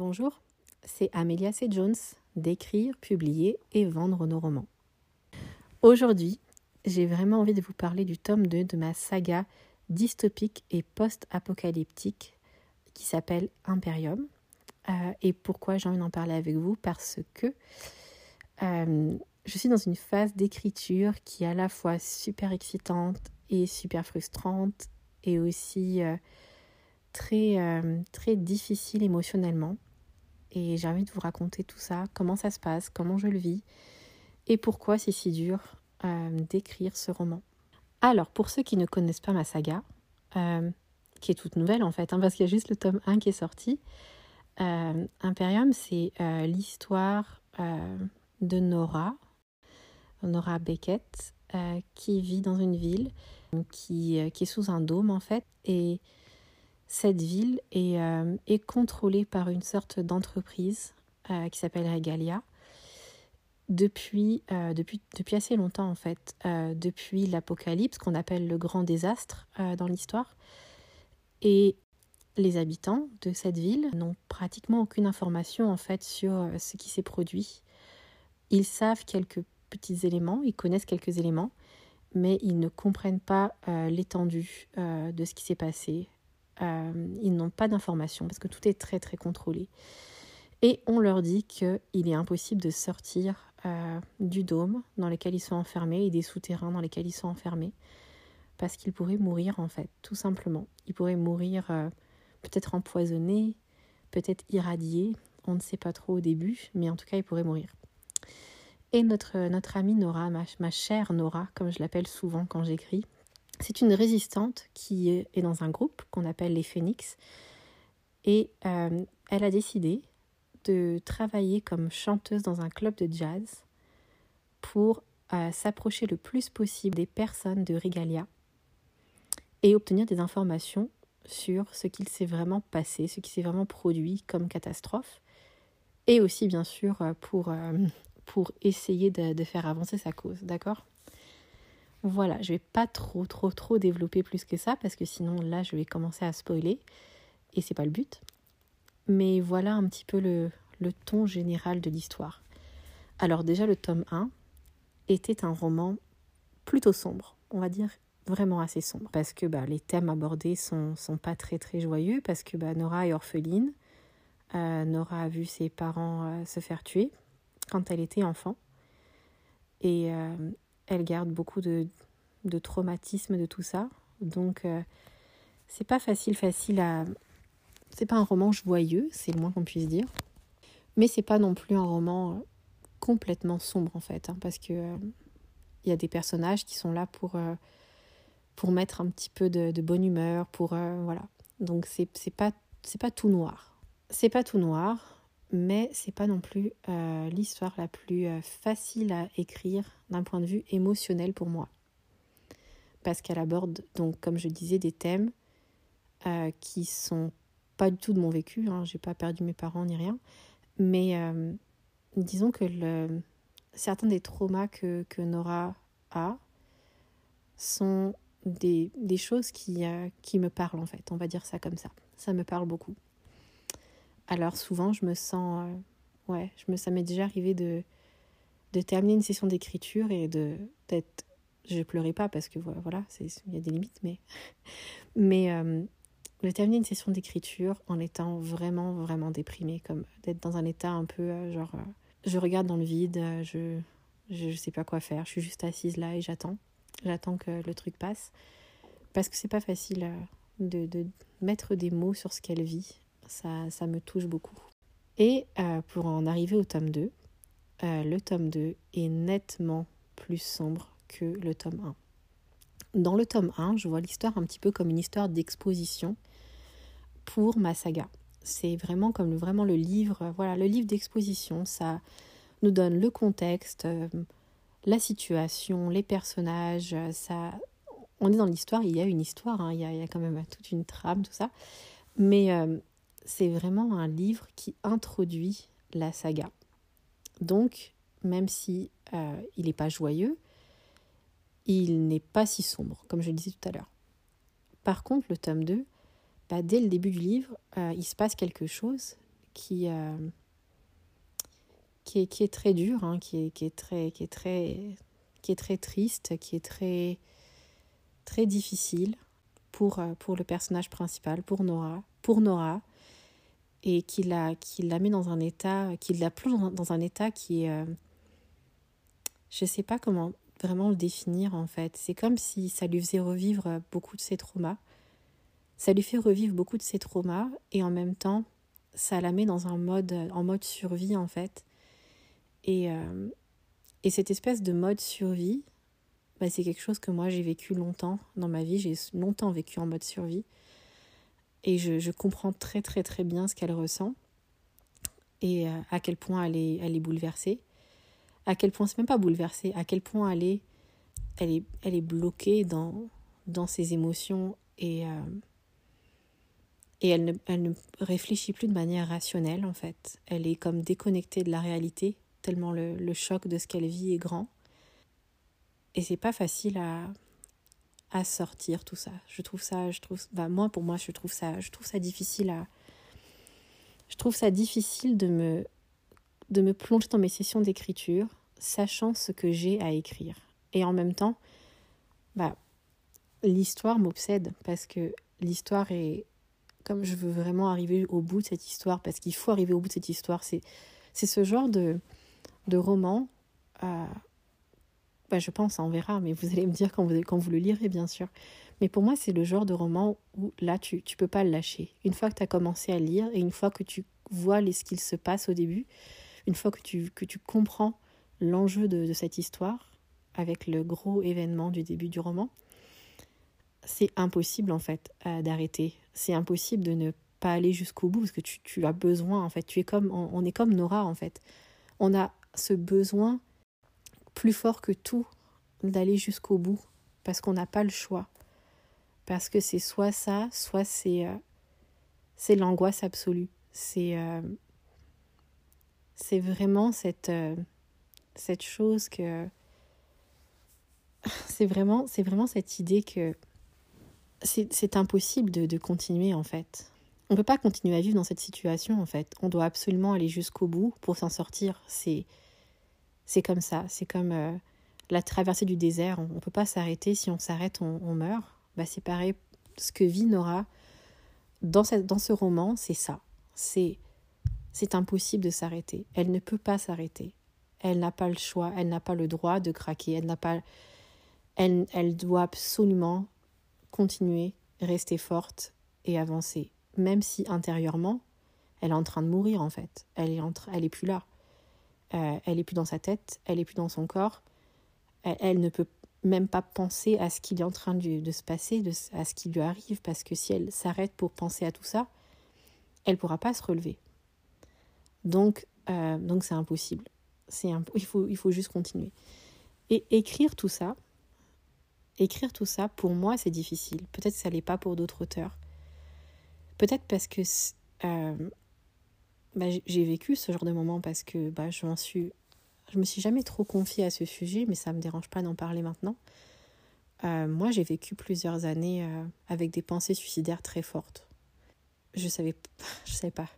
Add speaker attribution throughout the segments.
Speaker 1: Bonjour, c'est Amelia C. Jones d'écrire, publier et vendre nos romans. Aujourd'hui, j'ai vraiment envie de vous parler du tome 2 de ma saga dystopique et post-apocalyptique qui s'appelle Imperium. Euh, et pourquoi j'ai envie d'en parler avec vous? Parce que euh, je suis dans une phase d'écriture qui est à la fois super excitante et super frustrante et aussi euh, très, très difficile émotionnellement. Et j'ai envie de vous raconter tout ça, comment ça se passe, comment je le vis et pourquoi c'est si dur euh, d'écrire ce roman. Alors, pour ceux qui ne connaissent pas ma saga, euh, qui est toute nouvelle en fait, hein, parce qu'il y a juste le tome 1 qui est sorti, euh, Imperium, c'est l'histoire de Nora, Nora Beckett, qui vit dans une ville qui, qui, est sous un dôme en fait, et cette ville est, euh, est contrôlée par une sorte d'entreprise euh, qui s'appelle Regalia depuis, euh, depuis, assez longtemps en fait, depuis l'apocalypse qu'on appelle le grand désastre dans l'histoire. Et les habitants de cette ville n'ont pratiquement aucune information en fait sur ce qui s'est produit. Ils savent quelques petits éléments, ils connaissent quelques éléments, mais ils ne comprennent pas l'étendue de ce qui s'est passé, ils n'ont pas d'informations parce que tout est très très contrôlé. Et on leur dit qu'il est impossible de sortir euh, du dôme dans lequel ils sont enfermés et des souterrains dans lesquels ils sont enfermés parce qu'ils pourraient mourir en fait, tout simplement. Ils pourraient mourir euh, peut-être empoisonnés, peut-être irradiés, on ne sait pas trop au début, mais en tout cas ils pourraient mourir. Et notre, notre amie Nora, ma chère Nora, comme je l'appelle souvent quand j'écris, c'est une résistante qui est dans un groupe qu'on appelle les Phoenix. Et euh, elle a décidé de travailler comme chanteuse dans un club de jazz pour euh, s'approcher le plus possible des personnes de Regalia et obtenir des informations sur ce qu'il s'est vraiment passé, ce qui s'est vraiment produit comme catastrophe, et aussi bien sûr euh, pour, essayer de faire avancer sa cause, d'accord? Voilà, je vais pas trop trop trop développer plus que ça parce que sinon là je vais commencer à spoiler et c'est pas le but. Mais voilà un petit peu le, ton général de l'histoire. Alors déjà le tome 1 était un roman plutôt sombre, on va dire vraiment assez sombre parce que bah, les thèmes abordés sont, sont pas très très joyeux parce que bah, Nora est orpheline. Euh, Nora a vu ses parents euh, se faire tuer quand elle était enfant. Et euh, elle garde beaucoup de, de traumatisme de tout ça. Donc, euh, c'est pas facile, facile à. C'est pas un roman joyeux, c'est le moins qu'on puisse dire. Mais c'est pas non plus un roman euh, complètement sombre en fait, hein, parce que il euh, y a des personnages qui sont là pour, pour mettre un petit peu de, de bonne humeur, pour voilà. Donc c'est pas c'est pas tout noir. C'est pas tout noir, mais c'est pas non plus euh, l'histoire la plus euh, facile à écrire d'un point de vue émotionnel pour moi. Parce qu'elle aborde, donc, comme je disais, des thèmes euh, qui sont pas du tout de mon vécu. Hein, J'ai pas perdu mes parents ni rien. Mais disons que certains des traumas que, que Nora a sont des, des choses qui, qui me parlent en fait. On va dire ça comme ça. Ça me parle beaucoup. Alors souvent, je me sens... Euh, ouais, je me, ça m'est déjà arrivé de, de terminer une session d'écriture et de d'être... Je pleurais pas parce que voilà, il y a des limites, mais... mais euh, de terminer une session d'écriture en étant vraiment, vraiment déprimée, comme d'être dans un état un peu euh, genre... je regarde dans le vide, je, je sais pas quoi faire, je suis juste assise là et j'attends. J'attends que le truc passe. Parce que c'est pas facile de, de mettre des mots sur ce qu'elle vit ça, me touche beaucoup. Et euh, pour en arriver au tome 2, euh, le tome 2 est nettement plus sombre que le tome 1. Dans le tome 1, je vois l'histoire un petit peu comme une histoire d'exposition pour ma saga. C'est vraiment comme le, vraiment le livre, voilà, le livre d'exposition. Ça nous donne le contexte, euh, la situation, les personnages. Ça, on est dans l'histoire. Il y a une histoire, hein, il, y a, il, y a, quand même toute une trame, tout ça. Mais c'est vraiment un livre qui introduit la saga. Donc, même si euh, il n'est pas joyeux, il n'est pas si sombre, comme je le disais tout à l'heure. Par contre, le tome 2, bah, dès le début du livre, euh, il se passe quelque chose qui, qui, est, qui est très dur, hein, qui, est, qui, est très, qui, est très, qui est très triste, qui est très, très difficile pour, pour le personnage principal, pour Nora, pour Nora et qui la, qui la met dans un état, qui la plonge dans un état qui est... je ne sais pas comment vraiment le définir en fait. C'est comme si ça lui faisait revivre beaucoup de ses traumas. Ça lui fait revivre beaucoup de ses traumas et en même temps, ça la met dans un mode, en mode survie en fait. Et, euh, et cette espèce de mode survie, bah, c'est quelque chose que moi j'ai vécu longtemps dans ma vie. J'ai longtemps vécu en mode survie. Et je, je, comprends très très très bien ce qu'elle ressent et euh, à quel point elle est, elle est bouleversée. À quel point, c'est même pas bouleversée, à quel point elle est, elle est, elle est bloquée dans, dans ses émotions et, euh, et elle, ne, elle ne réfléchit plus de manière rationnelle en fait. Elle est comme déconnectée de la réalité, tellement le, le choc de ce qu'elle vit est grand. Et c'est pas facile à, à sortir tout ça. Je trouve ça, je trouve, bah moi pour moi je trouve ça, je trouve ça difficile à, je trouve ça difficile de me, de me plonger dans mes sessions d'écriture, sachant ce que j'ai à écrire. Et en même temps, bah, l'histoire m'obsède parce que l'histoire est, comme je veux vraiment arriver au bout de cette histoire, parce qu'il faut arriver au bout de cette histoire, c'est, c'est ce genre de, de roman. Euh, bah, je pense, on verra, mais vous allez me dire quand vous, quand vous le lirez, bien sûr. Mais pour moi, c'est le genre de roman où là, tu ne peux pas le lâcher. Une fois que tu as commencé à lire et une fois que tu vois les, ce qu'il se passe au début, une fois que tu, que tu comprends l'enjeu de, de, cette histoire, avec le gros événement du début du roman, c'est impossible en fait euh, d'arrêter. C'est impossible de ne pas aller jusqu'au bout parce que tu, tu, as besoin en fait. Tu es comme, on, on est comme Nora en fait. On a ce besoin plus fort que tout d'aller jusqu'au bout parce qu'on n'a pas le choix. Parce que c'est soit ça, soit c'est euh, c'est l'angoisse absolue. C'est euh, c'est vraiment cette euh, cette chose que c'est vraiment c'est vraiment cette idée que c'est impossible de, de continuer en fait. On ne peut pas continuer à vivre dans cette situation en fait. On doit absolument aller jusqu'au bout pour s'en sortir. C'est c'est comme ça, c'est comme euh, la traversée du désert, on ne peut pas s'arrêter, si on s'arrête, on, meurt. Bah, c'est pareil, ce que vit Nora dans, cette, dans ce roman, c'est ça. C'est, c'est impossible de s'arrêter. Elle ne peut pas s'arrêter. Elle n'a pas le choix, elle n'a pas le droit de craquer, elle n'a pas... Elle, elle doit absolument continuer, rester forte et avancer, même si intérieurement, elle est en train de mourir en fait. Elle est, elle est plus là. Euh, elle est plus dans sa tête, elle est plus dans son corps. Elle, elle, ne peut même pas penser à ce qui est en train de, se passer, à ce qui lui arrive, parce que si elle s'arrête pour penser à tout ça, elle pourra pas se relever. Donc, euh, donc c'est impossible. C'est il faut, il faut juste continuer. Et écrire tout ça, écrire tout ça, pour moi, c'est difficile. Peut-être que ça l'est pas pour d'autres auteurs. Peut-être parce que euh, bah, j'ai vécu ce genre de moment parce que bah, je m'en suis je me suis jamais trop confiée à ce sujet mais ça me dérange pas d'en parler maintenant. Euh, moi j'ai vécu plusieurs années euh, avec des pensées suicidaires très fortes. Je savais je savais pas.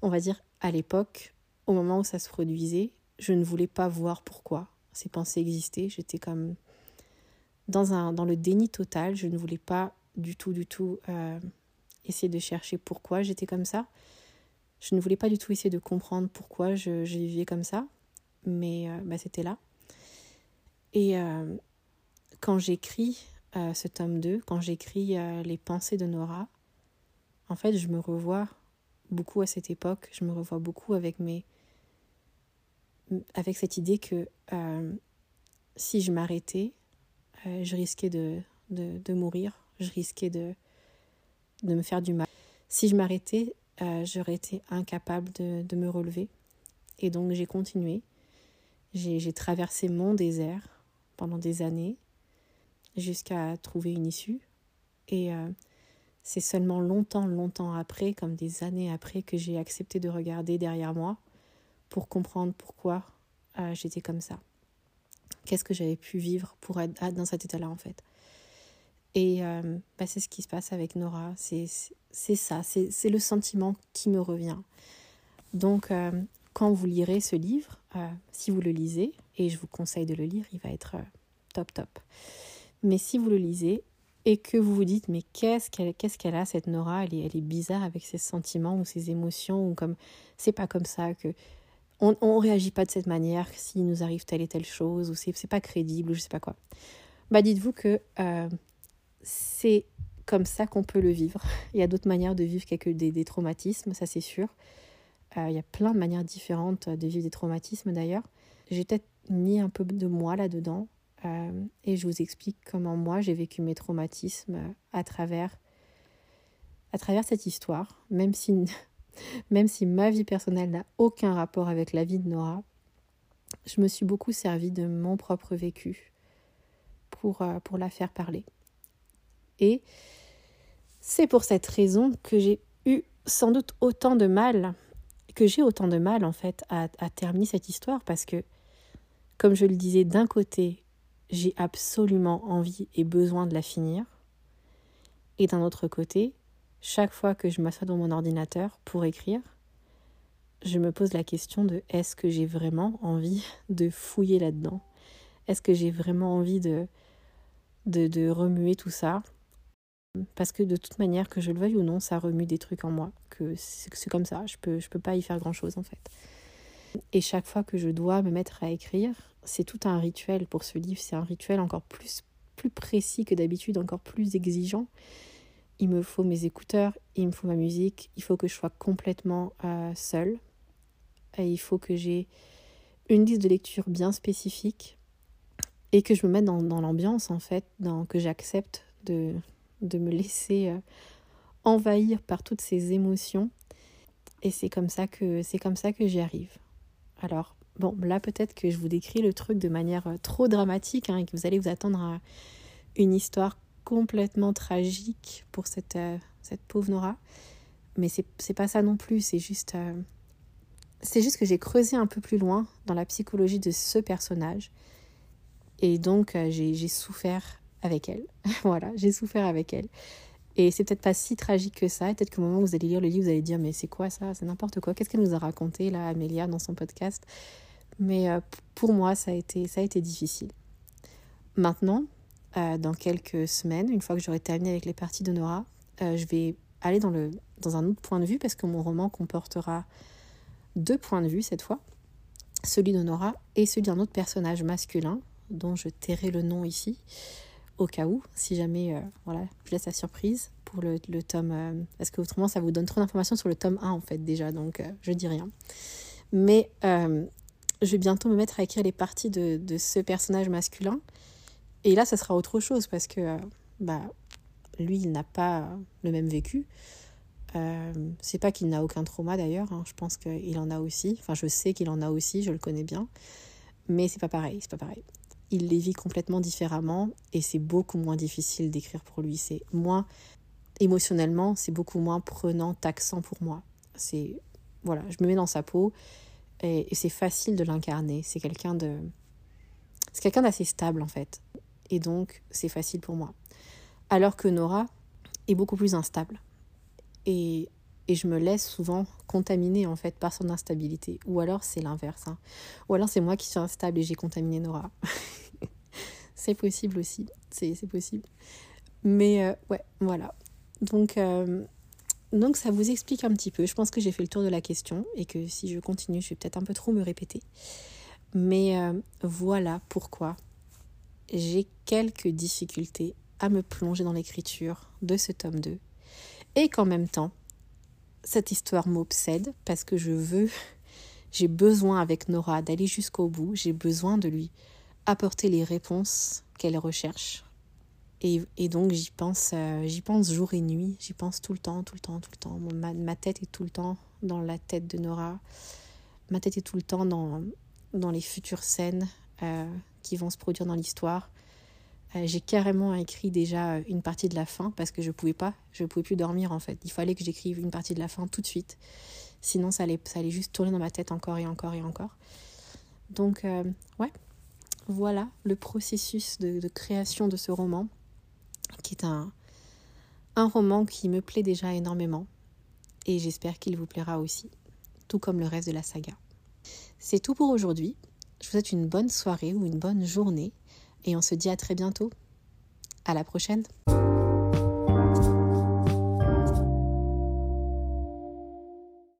Speaker 1: On va dire à l'époque au moment où ça se produisait je ne voulais pas voir pourquoi ces pensées existaient. J'étais comme dans un dans le déni total. Je ne voulais pas du tout du tout euh, essayer de chercher pourquoi j'étais comme ça je ne voulais pas du tout essayer de comprendre pourquoi je, vivais comme ça, mais euh, bah, c'était là. Et euh, quand j'écris euh, ce tome 2, quand j'écris les pensées de Nora, en fait, je me revois beaucoup à cette époque, je me revois beaucoup avec mes avec cette idée que si je m'arrêtais, je risquais de, de, de, mourir, je risquais de, de me faire du mal. Si je m'arrêtais, euh, j'aurais été incapable de, me relever. Et donc j'ai continué. J'ai traversé mon désert pendant des années jusqu'à trouver une issue. Et euh, c'est seulement longtemps, longtemps après, comme des années après, que j'ai accepté de regarder derrière moi pour comprendre pourquoi euh, j'étais comme ça. Qu'est-ce que j'avais pu vivre pour être dans cet état-là en fait? Et euh, bah, c'est ce qui se passe avec Nora. C'est ça, c'est le sentiment qui me revient. Donc, euh, quand vous lirez ce livre, euh, si vous le lisez, et je vous conseille de le lire, il va être top top. Mais si vous le lisez et que vous vous dites, mais qu'est-ce qu'elle qu'est-ce qu'elle a, cette Nora? Elle est, elle est bizarre avec ses sentiments ou ses émotions, ou comme c'est pas comme ça que. On ne réagit pas de cette manière s'il nous arrive telle et telle chose, ou c'est pas crédible, ou je sais pas quoi. Bah dites-vous que c'est comme ça qu'on peut le vivre. Il y a d'autres manières de vivre quelques des, des traumatismes, ça c'est sûr. Euh, il y a plein de manières différentes de vivre des traumatismes d'ailleurs. J'ai peut-être mis un peu de moi là-dedans euh, et je vous explique comment moi j'ai vécu mes traumatismes à travers, à travers cette histoire, même si, même si ma vie personnelle n'a aucun rapport avec la vie de Nora. Je me suis beaucoup servi de mon propre vécu pour, euh, pour la faire parler. Et c'est pour cette raison que j'ai eu sans doute autant de mal, que j'ai autant de mal en fait à, terminer cette histoire parce que, comme je le disais, d'un côté, j'ai absolument envie et besoin de la finir. Et d'un autre côté, chaque fois que je m'assois dans mon ordinateur pour écrire, je me pose la question de est-ce que j'ai vraiment envie de fouiller là-dedans? Est-ce que j'ai vraiment envie de, de, de remuer tout ça? Parce que de toute manière, que je le veuille ou non, ça remue des trucs en moi. Que c'est comme ça, je peux, je peux pas y faire grand chose en fait. Et chaque fois que je dois me mettre à écrire, c'est tout un rituel pour ce livre. C'est un rituel encore plus, plus précis que d'habitude, encore plus exigeant. Il me faut mes écouteurs, il me faut ma musique, il faut que je sois complètement euh, seule. Et il faut que j'ai une liste de lecture bien spécifique et que je me mette dans, l'ambiance en fait, que j'accepte de, de me laisser euh, envahir par toutes ces émotions. Et c'est comme ça que c'est comme ça que j'y arrive. Alors, bon, là peut-être que je vous décris le truc de manière euh, trop dramatique hein, et que vous allez vous attendre à une histoire complètement tragique pour cette, euh, cette pauvre Nora. Mais c'est pas ça non plus, c'est juste. c'est juste que j'ai creusé un peu plus loin dans la psychologie de ce personnage. Et donc, j'ai souffert avec elle. voilà, j'ai souffert avec elle. Et c'est peut-être pas si tragique que ça. Peut-être qu'au moment où vous allez lire le livre, vous allez dire mais c'est quoi ça? C'est n'importe quoi. Qu'est-ce qu'elle nous a raconté là, Amélia, dans son podcast? Mais euh, pour moi, ça a été, ça a été difficile. Maintenant, euh, dans quelques semaines, une fois que j'aurai terminé avec les parties de Nora, euh, je vais aller dans, le, dans un autre point de vue parce que mon roman comportera deux points de vue cette fois, celui de Nora et celui d'un autre personnage masculin dont je tairai le nom ici au cas où, si jamais, euh, voilà, je laisse la surprise pour le, tome, euh, parce que autrement ça vous donne trop d'informations sur le tome 1 en fait déjà, donc euh, je dis rien. Mais je vais bientôt me mettre à écrire les parties de, de, ce personnage masculin, et là ça sera autre chose, parce que bah, lui il n'a pas le même vécu. c'est pas qu'il n'a aucun trauma d'ailleurs, hein, je pense qu'il en a aussi, enfin je sais qu'il en a aussi, je le connais bien, mais c'est pas pareil, c'est pas pareil il les vit complètement différemment et c'est beaucoup moins difficile d'écrire pour lui. C'est moins émotionnellement, c'est beaucoup moins prenant, taxant pour moi. C'est voilà, je me mets dans sa peau et, c'est facile de l'incarner. C'est quelqu'un de c'est quelqu'un d'assez stable en fait. Et donc c'est facile pour moi. Alors que Nora est beaucoup plus instable. Et, et je me laisse souvent contaminer en fait par son instabilité. Ou alors c'est l'inverse. Hein. Ou alors c'est moi qui suis instable et j'ai contaminé Nora. c'est possible aussi, c'est possible. Mais euh, ouais, voilà. Donc, euh, donc ça vous explique un petit peu. Je pense que j'ai fait le tour de la question et que si je continue, je vais peut-être un peu trop me répéter. Mais euh, voilà pourquoi j'ai quelques difficultés à me plonger dans l'écriture de ce tome 2 et qu'en même temps, cette histoire m'obsède parce que je veux, j'ai besoin avec Nora d'aller jusqu'au bout, j'ai besoin de lui apporter les réponses qu'elle recherche. Et, donc j'y pense, euh, j'y pense jour et nuit, j'y pense tout le temps, tout le temps, tout le temps. Ma, ma, tête est tout le temps dans la tête de Nora. Ma tête est tout le temps dans, dans les futures scènes euh, qui vont se produire dans l'histoire. Euh, j'ai carrément écrit déjà une partie de la fin parce que je pouvais pas, je pouvais plus dormir en fait. Il fallait que j'écrive une partie de la fin tout de suite. Sinon ça allait, ça allait juste tourner dans ma tête encore et encore et encore. Donc ouais, voilà le processus de, création de ce roman, qui est un, un roman qui me plaît déjà énormément, et j'espère qu'il vous plaira aussi. tout comme le reste de la saga. C'est tout pour aujourd'hui. Je vous souhaite une bonne soirée ou une bonne journée et on se dit à très bientôt. À la prochaine.